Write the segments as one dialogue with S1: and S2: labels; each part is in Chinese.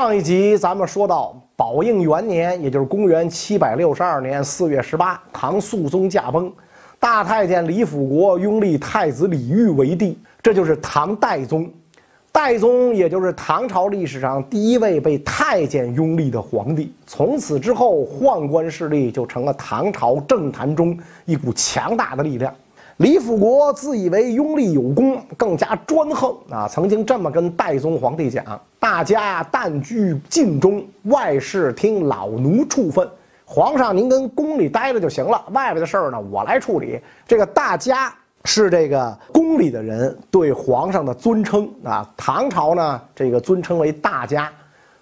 S1: 上一集咱们说到宝应元年，也就是公元七百六十二年四月十八，唐肃宗驾崩，大太监李辅国拥立太子李煜为帝，这就是唐代宗。代宗也就是唐朝历史上第一位被太监拥立的皇帝。从此之后，宦官势力就成了唐朝政坛中一股强大的力量。李辅国自以为拥立有功，更加专横啊！曾经这么跟代宗皇帝讲：“大家但居禁中，外事听老奴处分。皇上您跟宫里待着就行了，外边的事儿呢我来处理。”这个大家。是这个宫里的人对皇上的尊称啊。唐朝呢，这个尊称为大家；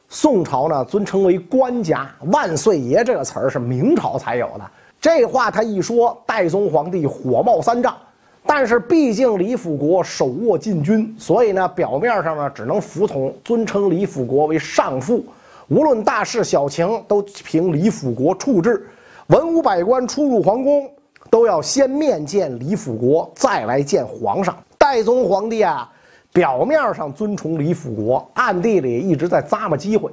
S1: 宋朝呢，尊称为官家。万岁爷这个词儿是明朝才有的。这话他一说，代宗皇帝火冒三丈。但是毕竟李辅国手握禁军，所以呢，表面上呢只能服从，尊称李辅国为上父。无论大事小情，都凭李辅国处置。文武百官出入皇宫。都要先面见李辅国，再来见皇上。代宗皇帝啊，表面上尊崇李辅国，暗地里一直在咂摸机会。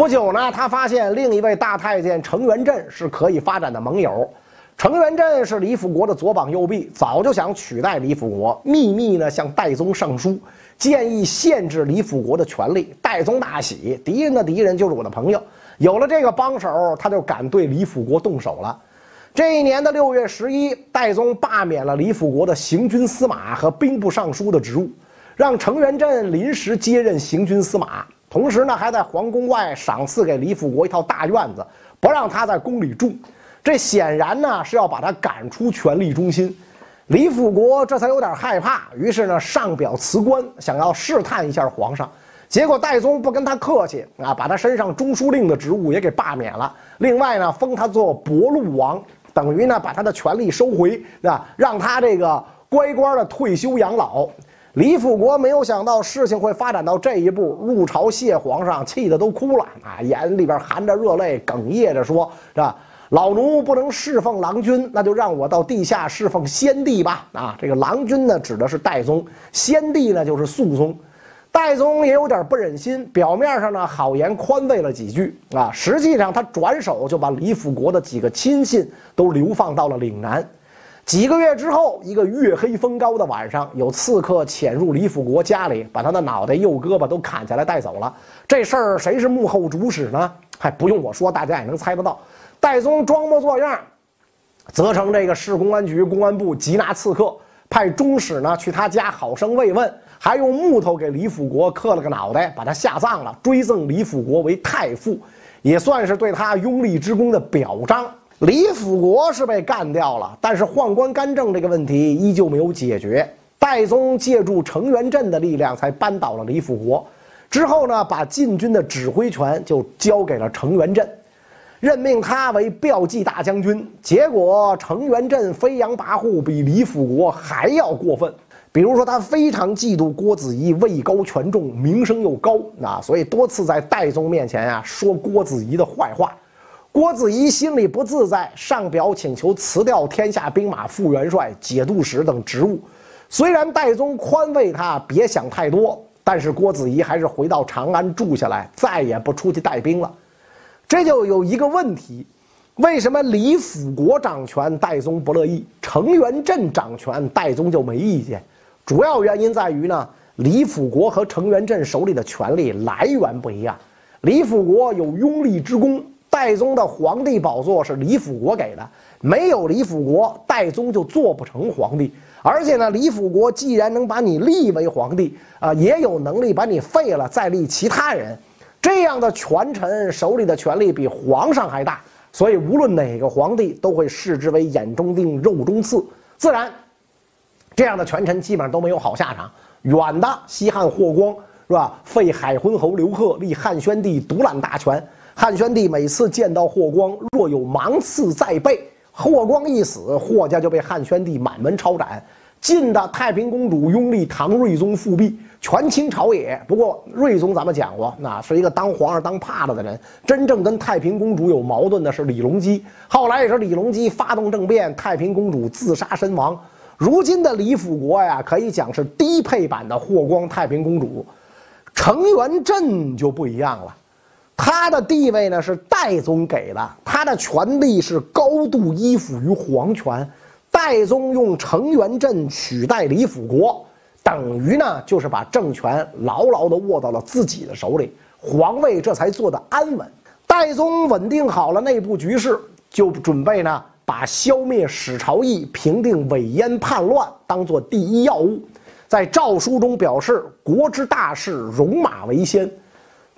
S1: 不久呢，他发现另一位大太监程元振是可以发展的盟友。程元振是李辅国的左膀右臂，早就想取代李辅国，秘密呢向代宗上书，建议限制李辅国的权力。代宗大喜，敌人的敌人就是我的朋友，有了这个帮手，他就敢对李辅国动手了。这一年的六月十一，代宗罢免了李辅国的行军司马和兵部尚书的职务，让程元振临时接任行军司马。同时呢，还在皇宫外赏赐给李辅国一套大院子，不让他在宫里住。这显然呢是要把他赶出权力中心。李辅国这才有点害怕，于是呢上表辞官，想要试探一下皇上。结果戴宗不跟他客气啊，把他身上中书令的职务也给罢免了。另外呢，封他做博陆王。等于呢，把他的权力收回，啊，让他这个乖乖的退休养老。李辅国没有想到事情会发展到这一步，入朝谢皇上，气得都哭了啊，眼里边含着热泪，哽咽着说：“是吧？老奴不能侍奉郎君，那就让我到地下侍奉先帝吧。”啊，这个郎君呢，指的是代宗，先帝呢，就是肃宗。代宗也有点不忍心，表面上呢好言宽慰了几句啊，实际上他转手就把李辅国的几个亲信都流放到了岭南。几个月之后，一个月黑风高的晚上，有刺客潜入李辅国家里，把他的脑袋、右胳膊都砍下来带走了。这事儿谁是幕后主使呢？还不用我说，大家也能猜得到。戴宗装模作样，责成这个市公安局、公安部缉拿刺客，派中使呢去他家好生慰问。还用木头给李辅国刻了个脑袋，把他下葬了，追赠李辅国为太傅，也算是对他拥立之功的表彰。李辅国是被干掉了，但是宦官干政这个问题依旧没有解决。戴宗借助程元振的力量才扳倒了李辅国，之后呢，把禁军的指挥权就交给了程元振，任命他为骠骑大将军。结果程元振飞扬跋扈，比李辅国还要过分。比如说，他非常嫉妒郭子仪位高权重，名声又高啊，所以多次在戴宗面前啊说郭子仪的坏话。郭子仪心里不自在，上表请求辞掉天下兵马副元帅、节度使等职务。虽然戴宗宽慰他别想太多，但是郭子仪还是回到长安住下来，再也不出去带兵了。这就有一个问题：为什么李辅国掌权，戴宗不乐意；程元振掌权，戴宗就没意见？主要原因在于呢，李辅国和程元振手里的权力来源不一样。李辅国有拥立之功，代宗的皇帝宝座是李辅国给的，没有李辅国，代宗就做不成皇帝。而且呢，李辅国既然能把你立为皇帝啊，也有能力把你废了再立其他人。这样的权臣手里的权力比皇上还大，所以无论哪个皇帝都会视之为眼中钉、肉中刺，自然。这样的权臣基本上都没有好下场。远的西汉霍光是吧？废海昏侯刘贺，立汉宣帝独揽大权。汉宣帝每次见到霍光，若有芒刺在背，霍光一死，霍家就被汉宣帝满门抄斩。晋的太平公主拥立唐睿宗复辟，权倾朝野。不过睿宗咱们讲过，那是一个当皇上当怕了的人。真正跟太平公主有矛盾的是李隆基。后来也是李隆基发动政变，太平公主自杀身亡。如今的李辅国呀，可以讲是低配版的霍光太平公主。程元振就不一样了，他的地位呢是代宗给的，他的权力是高度依附于皇权。代宗用成元镇取代李辅国，等于呢就是把政权牢牢地握到了自己的手里，皇位这才坐得安稳。代宗稳定好了内部局势，就准备呢把消灭史朝义、平定韦燕叛乱当做第一要务，在诏书中表示国之大事，戎马为先。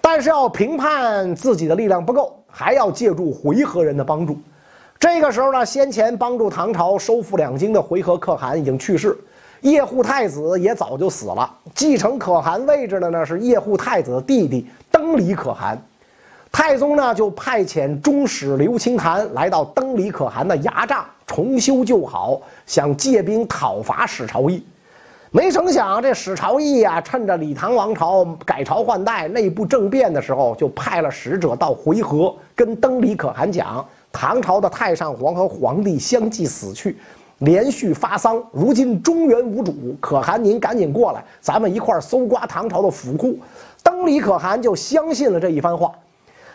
S1: 但是要评判自己的力量不够，还要借助回纥人的帮助。这个时候呢，先前帮助唐朝收复两京的回纥可汗已经去世，叶护太子也早就死了。继承可汗位置的呢是叶护太子的弟弟登里可汗。太宗呢就派遣中使刘清谈来到登里可汗的牙帐重修旧好，想借兵讨伐史朝义。没成想，这史朝义啊，趁着李唐王朝改朝换代、内部政变的时候，就派了使者到回纥，跟登里可汗讲：唐朝的太上皇和皇帝相继死去，连续发丧，如今中原无主，可汗您赶紧过来，咱们一块搜刮唐朝的府库。登里可汗就相信了这一番话。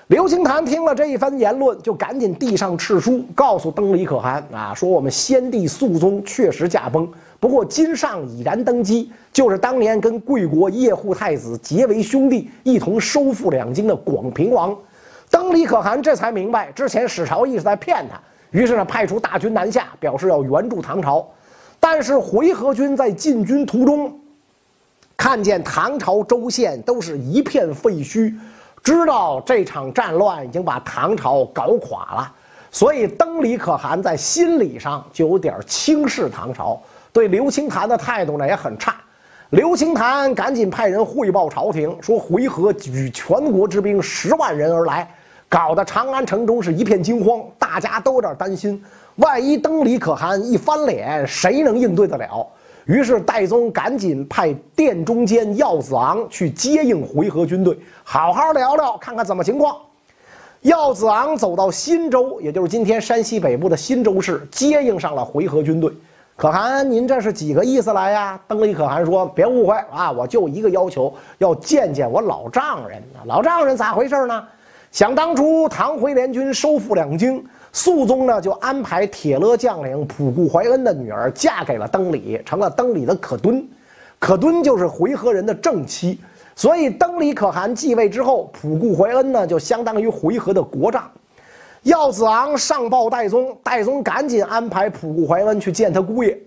S1: 刘清谈听了这一番言论，就赶紧递上敕书，告诉登里可汗啊，说我们先帝肃宗确实驾崩。不过金上已然登基，就是当年跟贵国叶护太子结为兄弟，一同收复两京的广平王。登里可汗这才明白，之前史朝义是在骗他，于是呢派出大军南下，表示要援助唐朝。但是回纥军在进军途中，看见唐朝州县都是一片废墟，知道这场战乱已经把唐朝搞垮了，所以登里可汗在心理上就有点轻视唐朝。对刘清谈的态度呢也很差，刘清谈赶紧派人汇报朝廷，说回纥举全国之兵十万人而来，搞得长安城中是一片惊慌，大家都有点担心，万一登里可汗一翻脸，谁能应对得了？于是戴宗赶紧派殿中监耀子昂去接应回纥军队，好好聊聊，看看怎么情况。耀子昂走到新州，也就是今天山西北部的新州市，接应上了回纥军队。可汗，您这是几个意思来呀？登里可汗说：“别误会啊，我就一个要求，要见见我老丈人。老丈人咋回事呢？想当初唐回联军收复两京，肃宗呢就安排铁勒将领普固怀恩的女儿嫁给了登里，成了登里的可敦。可敦就是回纥人的正妻，所以登里可汗继位之后，普固怀恩呢就相当于回纥的国丈。”耀子昂上报戴宗，戴宗赶紧安排普固怀恩去见他姑爷。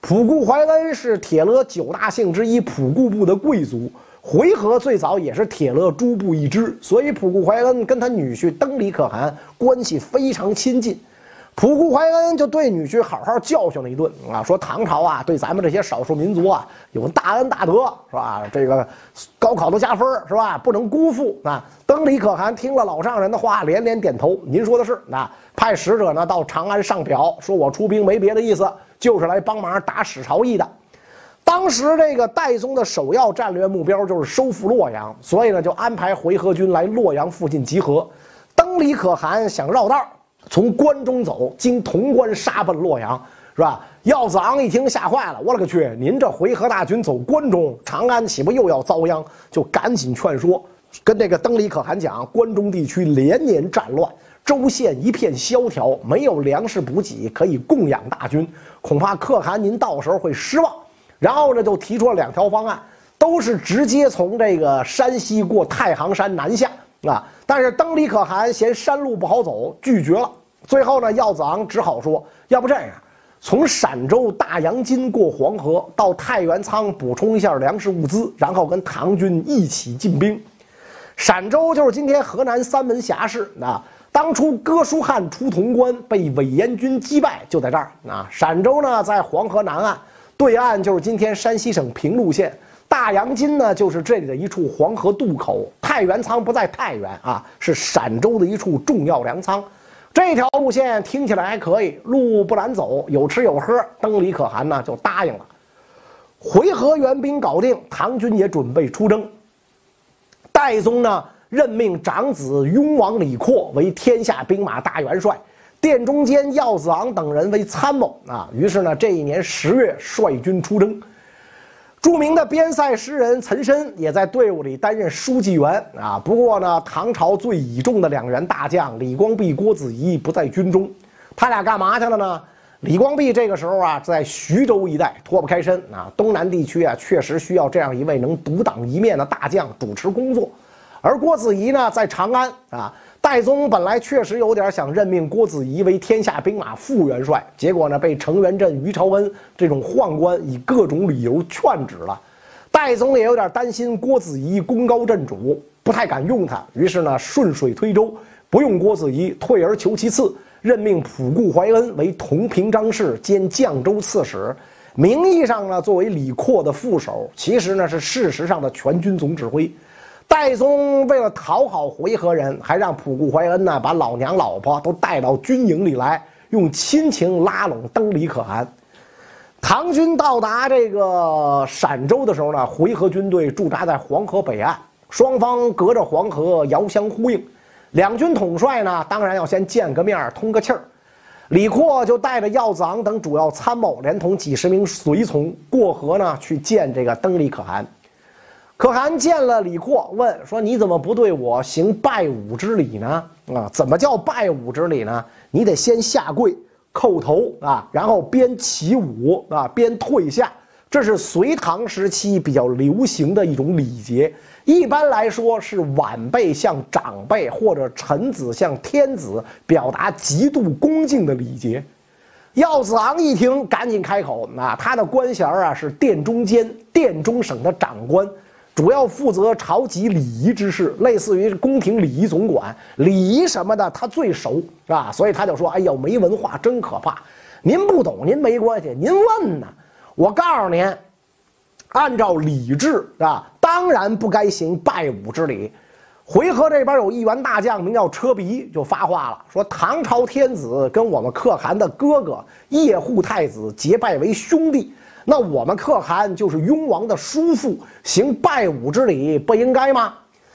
S1: 普固怀恩是铁勒九大姓之一普固部的贵族，回纥最早也是铁勒诸部一支，所以普固怀恩跟他女婿登里可汗关系非常亲近。普固怀恩就对女婿好好教训了一顿啊，说唐朝啊对咱们这些少数民族啊有大恩大德是吧？这个高考都加分是吧？不能辜负啊！登里可汗听了老丈人的话，连连点头。您说的是啊，派使者呢到长安上表，说我出兵没别的意思，就是来帮忙打史朝义的。当时这个戴宗的首要战略目标就是收复洛阳，所以呢就安排回纥军来洛阳附近集合。登里可汗想绕道。从关中走，经潼关杀奔洛阳，是吧？耀子昂一听吓坏了，我勒个去！您这回纥大军走关中，长安岂不又要遭殃？就赶紧劝说，跟这个登里可汗讲，关中地区连年战乱，州县一片萧条，没有粮食补给可以供养大军，恐怕可汗您到时候会失望。然后呢，就提出了两条方案，都是直接从这个山西过太行山南下啊。但是登里可汗嫌山路不好走，拒绝了。最后呢，耀子昂只好说：“要不这样，从陕州大阳津过黄河到太原仓补充一下粮食物资，然后跟唐军一起进兵。陕州就是今天河南三门峡市啊。当初哥舒翰出潼关被韦延军击败，就在这儿啊。陕州呢在黄河南岸，对岸就是今天山西省平陆县。大阳津呢就是这里的一处黄河渡口。太原仓不在太原啊，是陕州的一处重要粮仓。”这条路线听起来还可以，路不难走，有吃有喝。登里可汗呢就答应了。回纥援兵搞定，唐军也准备出征。戴宗呢任命长子雍王李阔为天下兵马大元帅，殿中监耀子昂等人为参谋啊。于是呢，这一年十月率军出征。著名的边塞诗人岑参也在队伍里担任书记员啊。不过呢，唐朝最倚重的两员大将李光弼、郭子仪不在军中，他俩干嘛去了呢？李光弼这个时候啊，在徐州一带脱不开身啊。东南地区啊，确实需要这样一位能独当一面的大将主持工作。而郭子仪呢，在长安啊。戴宗本来确实有点想任命郭子仪为天下兵马副元帅，结果呢，被程元振、于朝恩这种宦官以各种理由劝止了。戴宗也有点担心郭子仪功高震主，不太敢用他，于是呢，顺水推舟，不用郭子仪，退而求其次。任命仆固怀恩为同平章事兼绛州刺史，名义上呢作为李阔的副手，其实呢是事实上的全军总指挥。戴宗为了讨好回纥人，还让仆固怀恩呢把老娘老婆都带到军营里来，用亲情拉拢登里可汗。唐军到达这个陕州的时候呢，回纥军队驻扎在黄河北岸，双方隔着黄河遥相呼应。两军统帅呢，当然要先见个面通个气儿。李阔就带着耀子昂等主要参谋，连同几十名随从过河呢，去见这个登里可汗。可汗见了李阔，问说：“你怎么不对我行拜武之礼呢？啊，怎么叫拜武之礼呢？你得先下跪叩头啊，然后边起舞啊，边退下。这是隋唐时期比较流行的一种礼节。”一般来说是晚辈向长辈或者臣子向天子表达极度恭敬的礼节。耀子昂一听，赶紧开口：“啊，他的官衔啊是殿中监，殿中省的长官，主要负责朝级礼仪之事，类似于宫廷礼仪总管，礼仪什么的他最熟，是吧？所以他就说：‘哎呦，没文化真可怕！您不懂，您没关系，您问呢。我告诉您，按照礼制，是吧？’”当然不该行拜武之礼。回纥这边有一员大将名叫车鼻，就发话了，说唐朝天子跟我们可汗的哥哥叶护太子结拜为兄弟，那我们可汗就是雍王的叔父，行拜武之礼不应该吗？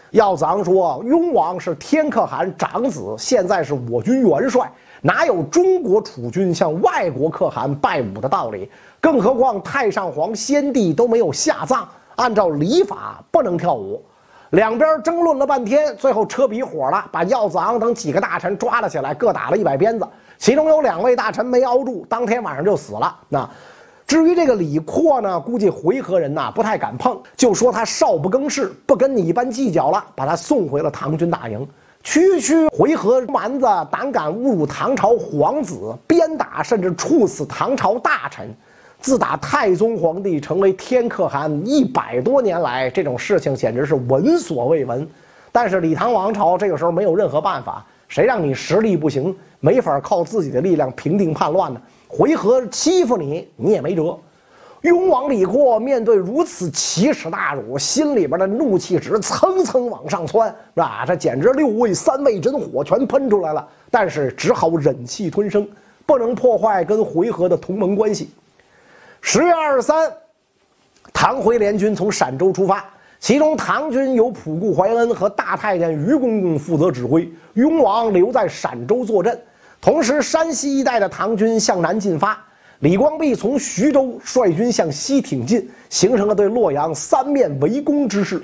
S1: 耀子昂说，雍王是天可汗长子，现在是我军元帅，哪有中国储君向外国可汗拜武的道理？更何况太上皇先帝都没有下葬。按照礼法不能跳舞，两边争论了半天，最后车比火了，把耀子昂等几个大臣抓了起来，各打了一百鞭子。其中有两位大臣没熬住，当天晚上就死了。那至于这个李阔呢，估计回纥人呐不太敢碰，就说他少不更事，不跟你一般计较了，把他送回了唐军大营。区区回纥蛮子，胆敢侮辱唐朝皇子，鞭打甚至处死唐朝大臣。自打太宗皇帝成为天可汗一百多年来，这种事情简直是闻所未闻。但是李唐王朝这个时候没有任何办法，谁让你实力不行，没法靠自己的力量平定叛乱呢？回纥欺负你，你也没辙。雍王李阔面对如此奇耻大辱，心里边的怒气值蹭蹭往上窜，是吧？这简直六味三味真火全喷出来了。但是只好忍气吞声，不能破坏跟回纥的同盟关系。十月二十三，唐回联军从陕州出发，其中唐军由仆固怀恩和大太监于公公负责指挥，雍王留在陕州坐镇。同时，山西一带的唐军向南进发，李光弼从徐州率军向西挺进，形成了对洛阳三面围攻之势。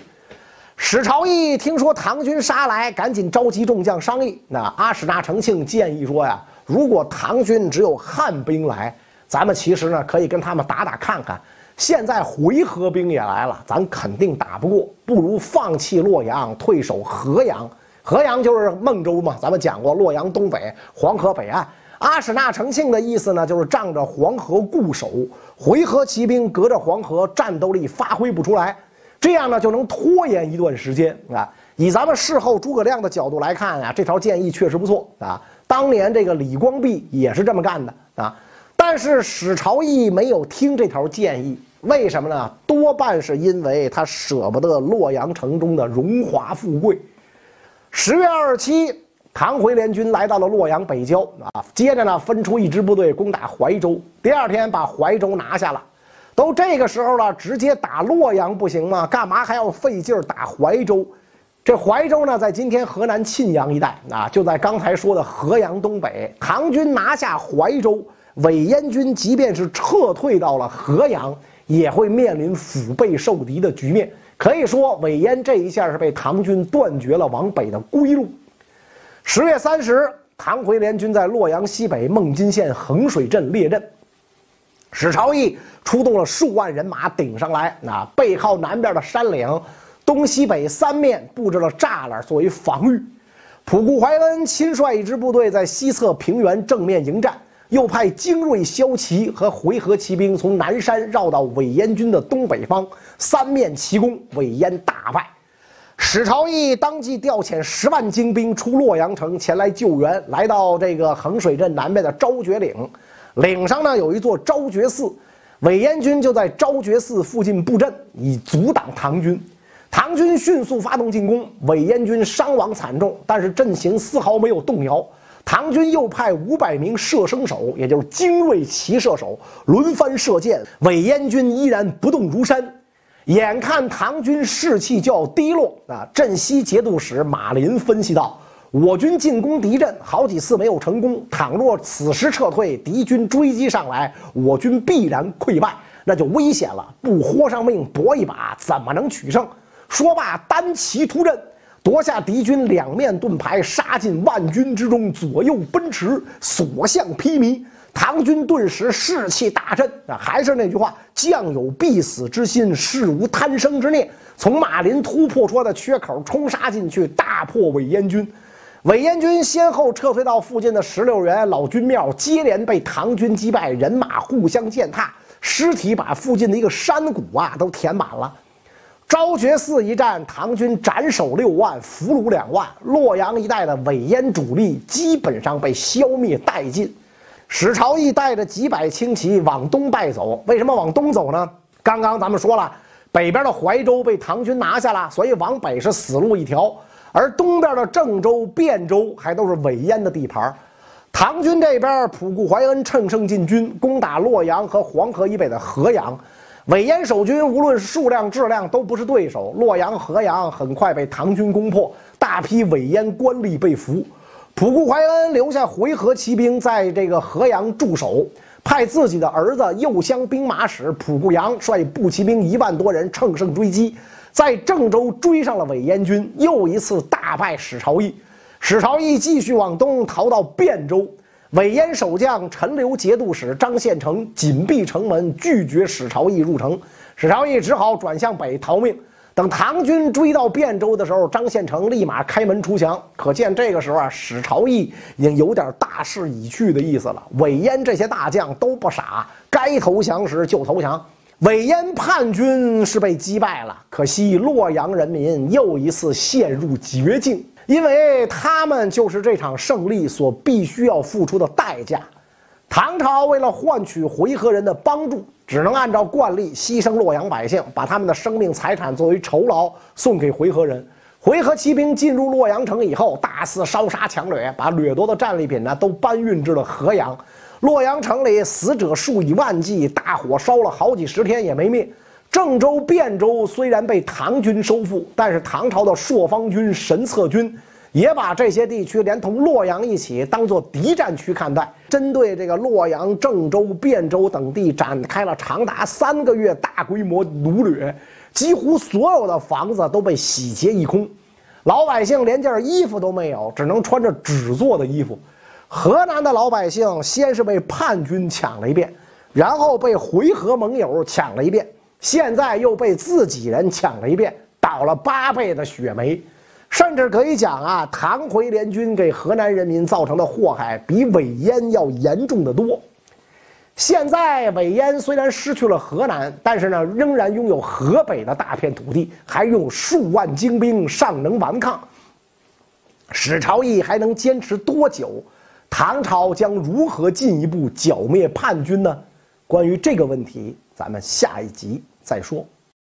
S1: 史朝义听说唐军杀来，赶紧召集众将商议。那阿史那成庆建议说呀，如果唐军只有汉兵来。咱们其实呢，可以跟他们打打看看。现在回纥兵也来了，咱肯定打不过，不如放弃洛阳，退守河阳。河阳就是孟州嘛，咱们讲过，洛阳东北，黄河北岸。阿史那成庆的意思呢，就是仗着黄河固守，回纥骑兵隔着黄河，战斗力发挥不出来，这样呢就能拖延一段时间啊。以咱们事后诸葛亮的角度来看啊，这条建议确实不错啊。当年这个李光弼也是这么干的啊。但是史朝义没有听这条建议，为什么呢？多半是因为他舍不得洛阳城中的荣华富贵。十月二十七，唐回联军来到了洛阳北郊啊，接着呢分出一支部队攻打怀州，第二天把怀州拿下了。都这个时候了，直接打洛阳不行吗？干嘛还要费劲儿打怀州？这怀州呢，在今天河南沁阳一带啊，就在刚才说的河阳东北。唐军拿下怀州。伪燕军即便是撤退到了河阳，也会面临腹背受敌的局面。可以说，韦延这一下是被唐军断绝了往北的归路。十月三十，唐回联军在洛阳西北孟津县衡水镇列阵，史朝义出动了数万人马顶上来，那背靠南边的山岭，东西北三面布置了栅栏作为防御。普固怀恩亲率一支部队在西侧平原正面迎战，又派精锐骁骑和回纥骑兵从南山绕到韦燕军的东北方，三面齐攻，韦燕大败。史朝义当即调遣十万精兵出洛阳城前来救援，来到这个衡水镇南边的昭觉岭，岭上呢有一座昭觉寺，韦燕军就在昭觉寺附近布阵，以阻挡唐军。唐军迅速发动进攻，韦燕军伤亡惨重，但是阵型丝毫没有动摇。唐军又派五百名射生手，也就是精锐骑射手，轮番射箭，韦燕军依然不动如山。眼看唐军士气就要低落啊！镇西节度使马林分析道：“我军进攻敌阵好几次没有成功，倘若此时撤退，敌军追击上来，我军必然溃败，那就危险了。不豁上命搏一把，怎么能取胜？”说罢，单骑突阵，夺下敌军两面盾牌，杀进万军之中，左右奔驰，所向披靡。唐军顿时士气大振。啊，还是那句话，将有必死之心，士无贪生之念。从马林突破出来的缺口冲杀进去，大破伪燕军。伪燕军先后撤退到附近的石榴园、老君庙，接连被唐军击败，人马互相践踏，尸体把附近的一个山谷啊都填满了。昭觉寺一战，唐军斩首六万，俘虏两万，洛阳一带的伪燕主力基本上被消灭殆尽。史朝义带着几百轻骑往东败走。为什么往东走呢？刚刚咱们说了，北边的怀州被唐军拿下了，所以往北是死路一条。而东边的郑州、汴州还都是伪燕的地盘。唐军这边，普固怀恩乘胜进军，攻打洛阳和黄河以北的河阳。韦燕守军无论数量质量都不是对手，洛阳、河阳很快被唐军攻破，大批韦燕官吏被俘。普固怀恩留下回纥骑兵在这个河阳驻守，派自己的儿子右乡兵马使普固阳率步骑兵一万多人乘胜追击，在郑州追上了韦燕军，又一次大败史朝义。史朝义继续往东逃到汴州。韦燕守将陈留节度使张献成紧闭城门，拒绝史朝义入城。史朝义只好转向北逃命。等唐军追到汴州的时候，张献成立马开门出降。可见这个时候啊，史朝义已经有点大势已去的意思了。韦燕这些大将都不傻，该投降时就投降。韦燕叛军是被击败了，可惜洛阳人民又一次陷入绝境。因为他们就是这场胜利所必须要付出的代价。唐朝为了换取回纥人的帮助，只能按照惯例牺牲洛阳百姓，把他们的生命财产作为酬劳送给回纥人。回纥骑兵进入洛阳城以后，大肆烧杀抢掠，把掠夺的战利品呢都搬运至了河阳。洛阳城里死者数以万计，大火烧了好几十天也没灭。郑州、汴州虽然被唐军收复，但是唐朝的朔方军、神策军也把这些地区连同洛阳一起当做敌占区看待，针对这个洛阳、郑州、汴州等地展开了长达三个月大规模掳掠，几乎所有的房子都被洗劫一空，老百姓连件衣服都没有，只能穿着纸做的衣服。河南的老百姓先是被叛军抢了一遍，然后被回纥盟友抢了一遍。现在又被自己人抢了一遍，倒了八倍的血霉，甚至可以讲啊，唐回联军给河南人民造成的祸害比韦延要严重的多。现在韦延虽然失去了河南，但是呢，仍然拥有河北的大片土地，还拥有数万精兵，尚能顽抗。史朝义还能坚持多久？唐朝将如何进一步剿灭叛军呢？关于这个问题。咱们下一集再说。